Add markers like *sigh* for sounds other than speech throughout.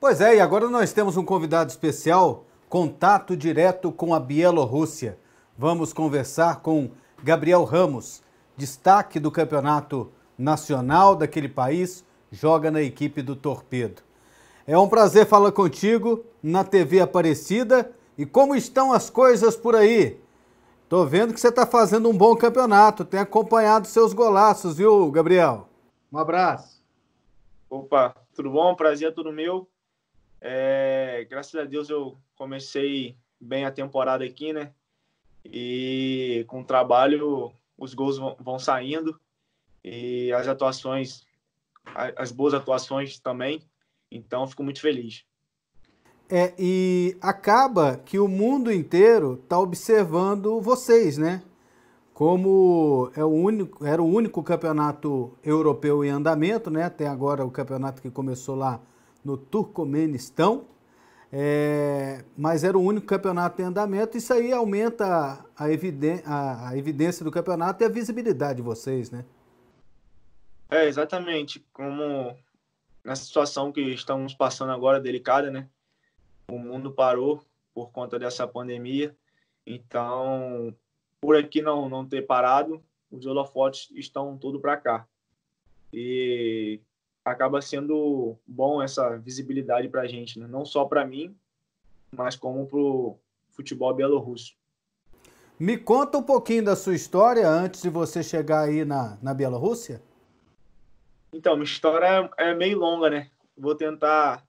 Pois é, e agora nós temos um convidado especial, contato direto com a Bielorrússia. Vamos conversar com Gabriel Ramos, destaque do campeonato nacional daquele país, joga na equipe do Torpedo. É um prazer falar contigo na TV Aparecida. E como estão as coisas por aí? Tô vendo que você está fazendo um bom campeonato, tem acompanhado seus golaços, viu, Gabriel? Um abraço. Opa, tudo bom? Prazer é tudo meu. É, graças a Deus eu comecei bem a temporada aqui, né? E com o trabalho os gols vão saindo e as atuações, as boas atuações também. Então fico muito feliz. É, e acaba que o mundo inteiro está observando vocês, né? Como é o único, era o único campeonato europeu em andamento, né? Até agora o campeonato que começou lá no Turcomenistão, é, mas era o único campeonato em andamento. Isso aí aumenta a, a, a evidência do campeonato e a visibilidade de vocês, né? É, exatamente. Como nessa situação que estamos passando agora, delicada, né? O mundo parou por conta dessa pandemia. Então, por aqui não, não ter parado, os holofotes estão tudo para cá. E acaba sendo bom essa visibilidade para a gente, né? não só para mim, mas como para o futebol bielorrusso. Me conta um pouquinho da sua história antes de você chegar aí na, na Bielorrússia. Então, minha história é, é meio longa, né? Vou tentar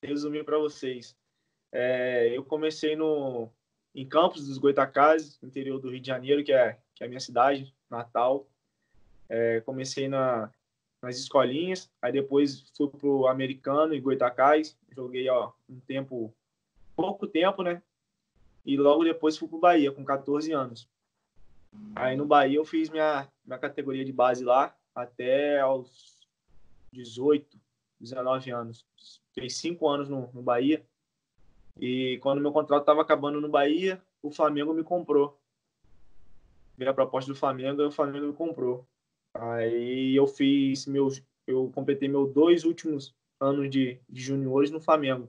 resumir para vocês. É, eu comecei no, em Campos dos Goitacazes, interior do Rio de Janeiro, que é, que é a minha cidade, Natal. É, comecei na, nas escolinhas, aí depois fui pro americano e Goitacás, joguei ó, um tempo, pouco tempo, né? E logo depois fui pro Bahia, com 14 anos. Aí no Bahia eu fiz minha, minha categoria de base lá, até aos 18, 19 anos. Fiz cinco anos no, no Bahia. E quando meu contrato estava acabando no Bahia, o Flamengo me comprou. Veio a proposta do Flamengo e o Flamengo me comprou. Aí eu fiz meus, eu completei meus dois últimos anos de, de juniores no Flamengo.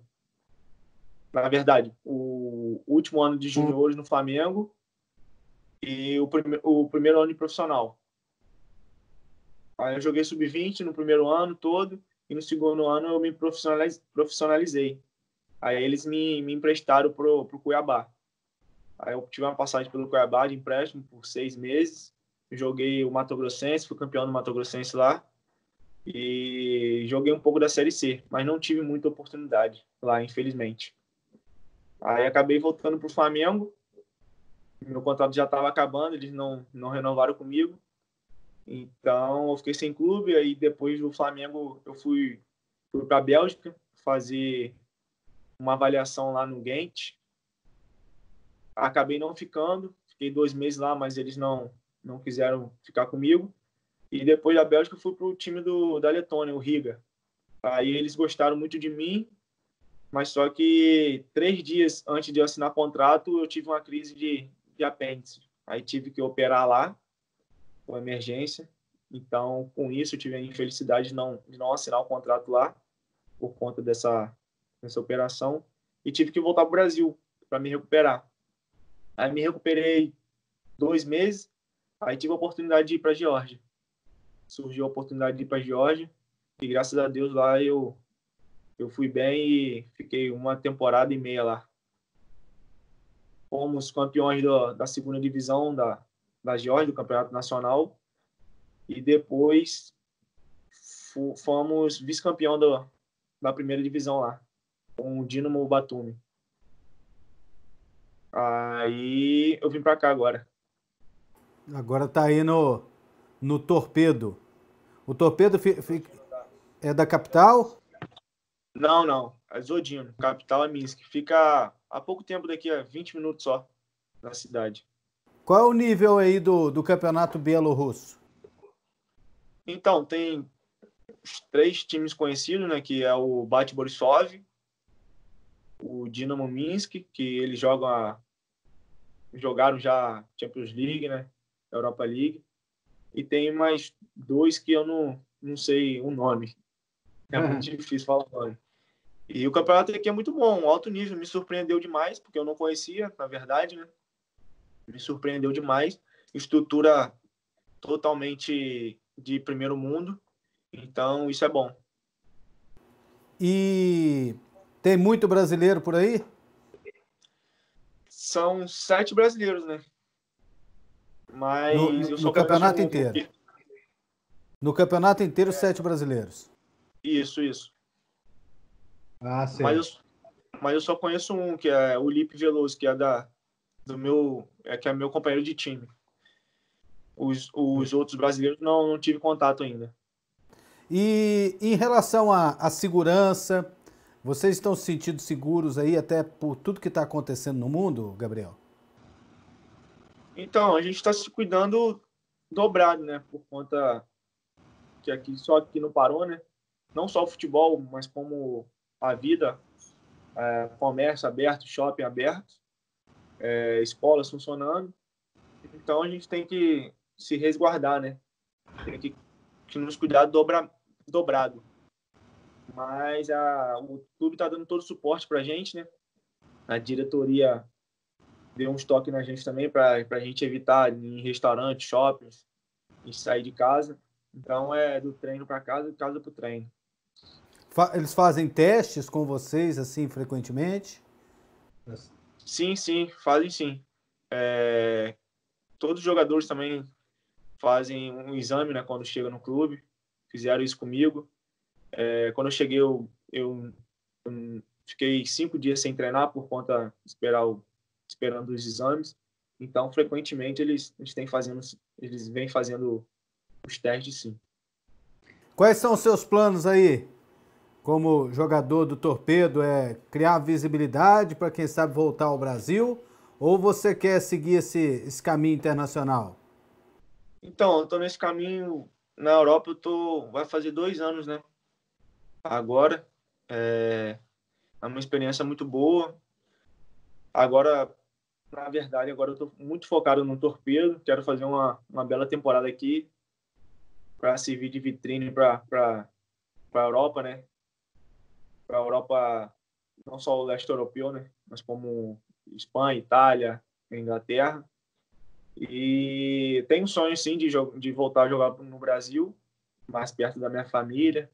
Na verdade, o último ano de juniores no Flamengo e o, prime, o primeiro ano de profissional. Aí eu joguei sub-20 no primeiro ano todo e no segundo ano eu me profissionalizei. Aí eles me, me emprestaram pro, pro Cuiabá. Aí eu tive uma passagem pelo Cuiabá de empréstimo por seis meses joguei o Mato Grossense, fui campeão do Mato Grossense lá. E joguei um pouco da Série C, mas não tive muita oportunidade lá, infelizmente. Aí acabei voltando para o Flamengo, meu contrato já estava acabando, eles não, não renovaram comigo, então eu fiquei sem clube, aí depois do Flamengo eu fui, fui para a Bélgica fazer uma avaliação lá no Ghent, acabei não ficando, fiquei dois meses lá, mas eles não não quiseram ficar comigo. E depois da Bélgica, fui para o time do, da Letônia, o Riga. Aí eles gostaram muito de mim, mas só que três dias antes de eu assinar contrato, eu tive uma crise de, de apêndice. Aí tive que operar lá, com emergência. Então, com isso, eu tive a infelicidade de não, de não assinar o contrato lá, por conta dessa, dessa operação. E tive que voltar para o Brasil para me recuperar. Aí me recuperei dois meses, Aí tive a oportunidade de ir para a Geórgia. Surgiu a oportunidade de ir para a Geórgia e graças a Deus lá eu eu fui bem e fiquei uma temporada e meia lá. Fomos campeões do, da segunda divisão da, da Geórgia, do Campeonato Nacional. E depois fomos vice-campeão da primeira divisão lá, com o Dinamo Batumi. Aí eu vim para cá agora. Agora está aí no, no Torpedo. O Torpedo fi, fi, é da capital? Não, não. É Zodino. Capital é Minsk. Fica há pouco tempo daqui, a 20 minutos só, na cidade. Qual é o nível aí do, do campeonato bielorrusso? Então, tem três times conhecidos, né? Que é o Bat Borisov, o Dinamo Minsk, que eles jogam a, jogaram já Champions League, né? Europa League. E tem mais dois que eu não, não sei o nome. É muito difícil falar o nome. E o campeonato aqui é muito bom, alto nível, me surpreendeu demais, porque eu não conhecia, na verdade, né? Me surpreendeu demais. Estrutura totalmente de primeiro mundo, então isso é bom. E tem muito brasileiro por aí? São sete brasileiros, né? Mas no, no campeonato um... inteiro. No campeonato inteiro, é. sete brasileiros. Isso, isso. Ah, sim. Mas eu, mas eu só conheço um, que é o Lipe Veloso, que é da do meu, é que é meu companheiro de time. Os, os outros brasileiros não, não tive contato ainda. E em relação à, à segurança, vocês estão se sentindo seguros aí até por tudo que está acontecendo no mundo, Gabriel? Então, a gente está se cuidando dobrado, né? Por conta que aqui só aqui não parou, né? Não só o futebol, mas como a vida, é, comércio aberto, shopping aberto, é, escolas funcionando. Então a gente tem que se resguardar, né? Tem que, que nos cuidar dobra, dobrado. Mas a, o clube está dando todo o suporte para a gente, né? A diretoria deu um estoque na gente também para a gente evitar em restaurantes, shoppings, e sair de casa. Então é do treino para casa, de casa para o treino. Eles fazem testes com vocês assim frequentemente? Sim, sim, fazem sim. É... Todos os jogadores também fazem um exame né, quando chegam no clube. Fizeram isso comigo. É... Quando eu cheguei, eu, eu, eu, fiquei cinco dias sem treinar por conta de esperar o... esperando os exames. Então, frequentemente eles, eles têm fazendo, eles vêm fazendo os testes, sim. Quais são os seus planos aí como jogador do Torpedo é criar visibilidade para quem sabe voltar ao Brasil? Ou você quer seguir esse, esse caminho internacional? Então, eu estou nesse caminho na Europa. Eu tô vai fazer dois anos, né? Agora é, é uma experiência muito boa. Agora, na verdade, agora eu estou muito focado no Torpedo. Quero fazer uma, uma bela temporada aqui para servir de vitrine para a Europa, né? para a Europa, não só o leste europeu, né, mas como Espanha, Itália, Inglaterra. E tenho sonho, sim, de, de voltar a jogar no Brasil, mais perto da minha família.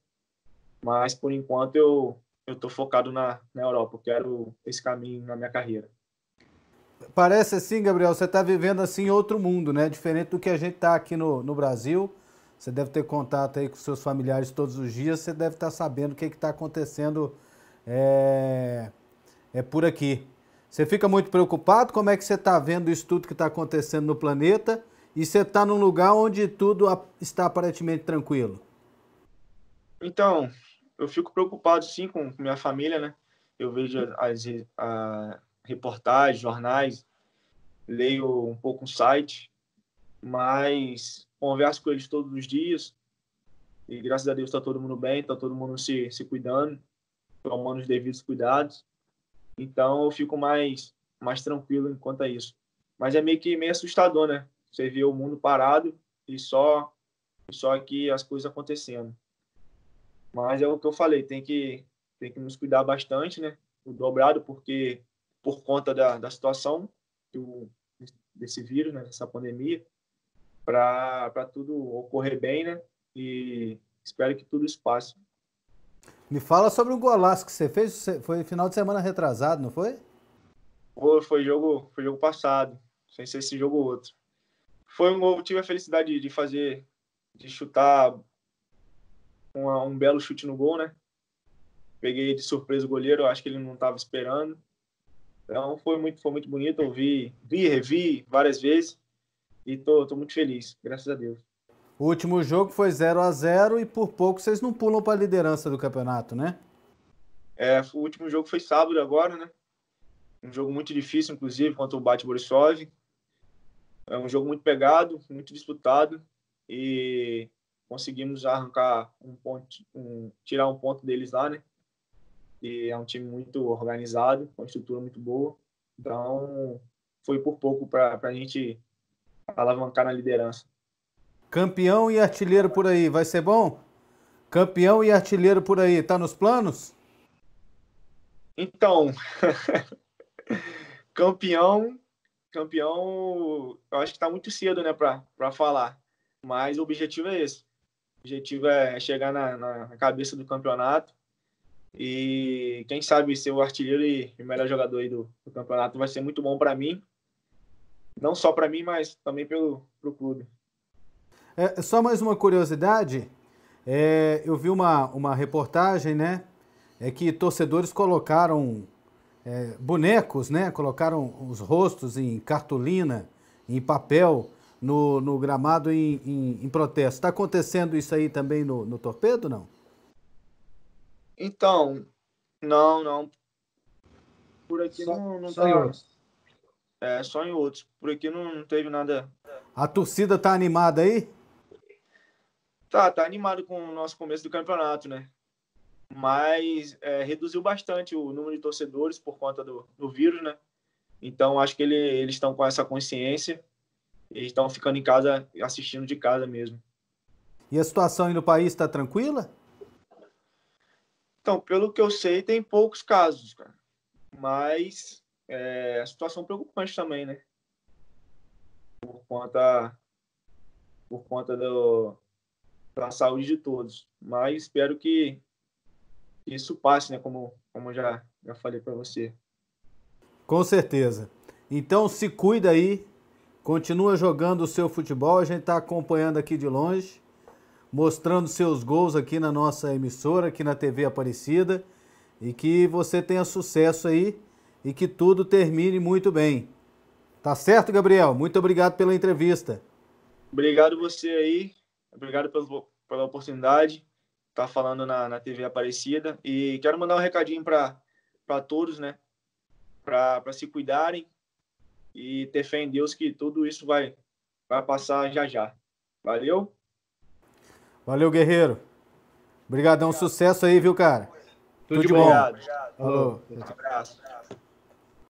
Mas, por enquanto, eu estou focado na, na Europa. Eu quero esse caminho na minha carreira. Parece assim, Gabriel, você está vivendo assim outro mundo, né? Diferente do que a gente está aqui no, no Brasil. Você deve ter contato aí com seus familiares todos os dias, você deve estar sabendo o que está acontecendo é, é por aqui. Você fica muito preocupado? Como é que você está vendo isso tudo que está acontecendo no planeta? E você está num lugar onde tudo está aparentemente tranquilo? Então, eu fico preocupado sim com minha família, né? Eu vejo as, as reportagens, jornais, leio um pouco o site, mas converso com eles todos os dias e graças a Deus está todo mundo bem, está todo mundo se, se cuidando, tomando os devidos cuidados. Então eu fico mais mais tranquilo enquanto a isso. Mas é meio que meio assustador, né? Você vê o mundo parado e só só aqui as coisas acontecendo. Mas é o que eu falei, tem que tem que nos cuidar bastante, né? O dobrado porque por conta da, da situação do, desse vírus, né? dessa pandemia, para tudo ocorrer bem, né? E espero que tudo isso passe. Me fala sobre o golaço que você fez. Foi final de semana retrasado, não foi? Foi, foi jogo, foi jogo passado. Sem ser esse jogo ou outro. Foi um gol. Tive a felicidade de fazer, de chutar uma, um belo chute no gol, né? Peguei de surpresa o goleiro. Acho que ele não estava esperando. Então foi muito, foi muito bonito. Eu vi, vi, revi várias vezes. E tô, tô muito feliz, graças a Deus. O último jogo foi 0 a 0 e por pouco vocês não pulam para a liderança do campeonato, né? É, o último jogo foi sábado agora, né? Um jogo muito difícil, inclusive, contra o Bate Borisov. É um jogo muito pegado, muito disputado e conseguimos arrancar um ponto, um, tirar um ponto deles lá, né? E é um time muito organizado, com uma estrutura muito boa. Então, foi por pouco para a gente alavancar na liderança. Campeão e artilheiro por aí, vai ser bom? Campeão e artilheiro por aí, tá nos planos? Então, *laughs* campeão, campeão, eu acho que está muito cedo, né, para falar. Mas o objetivo é esse. O objetivo é chegar na, na cabeça do campeonato e quem sabe ser o artilheiro e o melhor jogador do, do campeonato vai ser muito bom para mim. Não só para mim, mas também pelo pro clube. É, só mais uma curiosidade. É, eu vi uma, uma reportagem, né? É que torcedores colocaram é, bonecos, né? Colocaram os rostos em cartolina, em papel, no, no gramado em, em, em protesto. Está acontecendo isso aí também no, no Torpedo, não? Então, não, não. Por aqui só, não, não só tá... em outros. É, só em outros. Por aqui não, não teve nada. A torcida tá animada aí? Tá, tá animado com o nosso começo do campeonato, né? Mas é, reduziu bastante o número de torcedores por conta do, do vírus, né? Então acho que ele, eles estão com essa consciência e estão ficando em casa, assistindo de casa mesmo. E a situação aí no país está tranquila? Então, pelo que eu sei, tem poucos casos, cara. Mas é a situação preocupante também, né? Por conta, por conta do, da saúde de todos. Mas espero que isso passe, né? Como, como já, já falei para você. Com certeza. Então se cuida aí, continua jogando o seu futebol, a gente está acompanhando aqui de longe mostrando seus gols aqui na nossa emissora, aqui na TV Aparecida. E que você tenha sucesso aí e que tudo termine muito bem. Tá certo, Gabriel? Muito obrigado pela entrevista. Obrigado você aí. Obrigado pela, pela oportunidade tá falando na, na TV Aparecida. E quero mandar um recadinho para todos, né? Para se cuidarem e ter fé em Deus que tudo isso vai, vai passar já já. Valeu? Valeu, guerreiro. Obrigadão, sucesso aí, viu, cara? Tudo, Tudo de bom. Obrigado. Falou. Um abraço.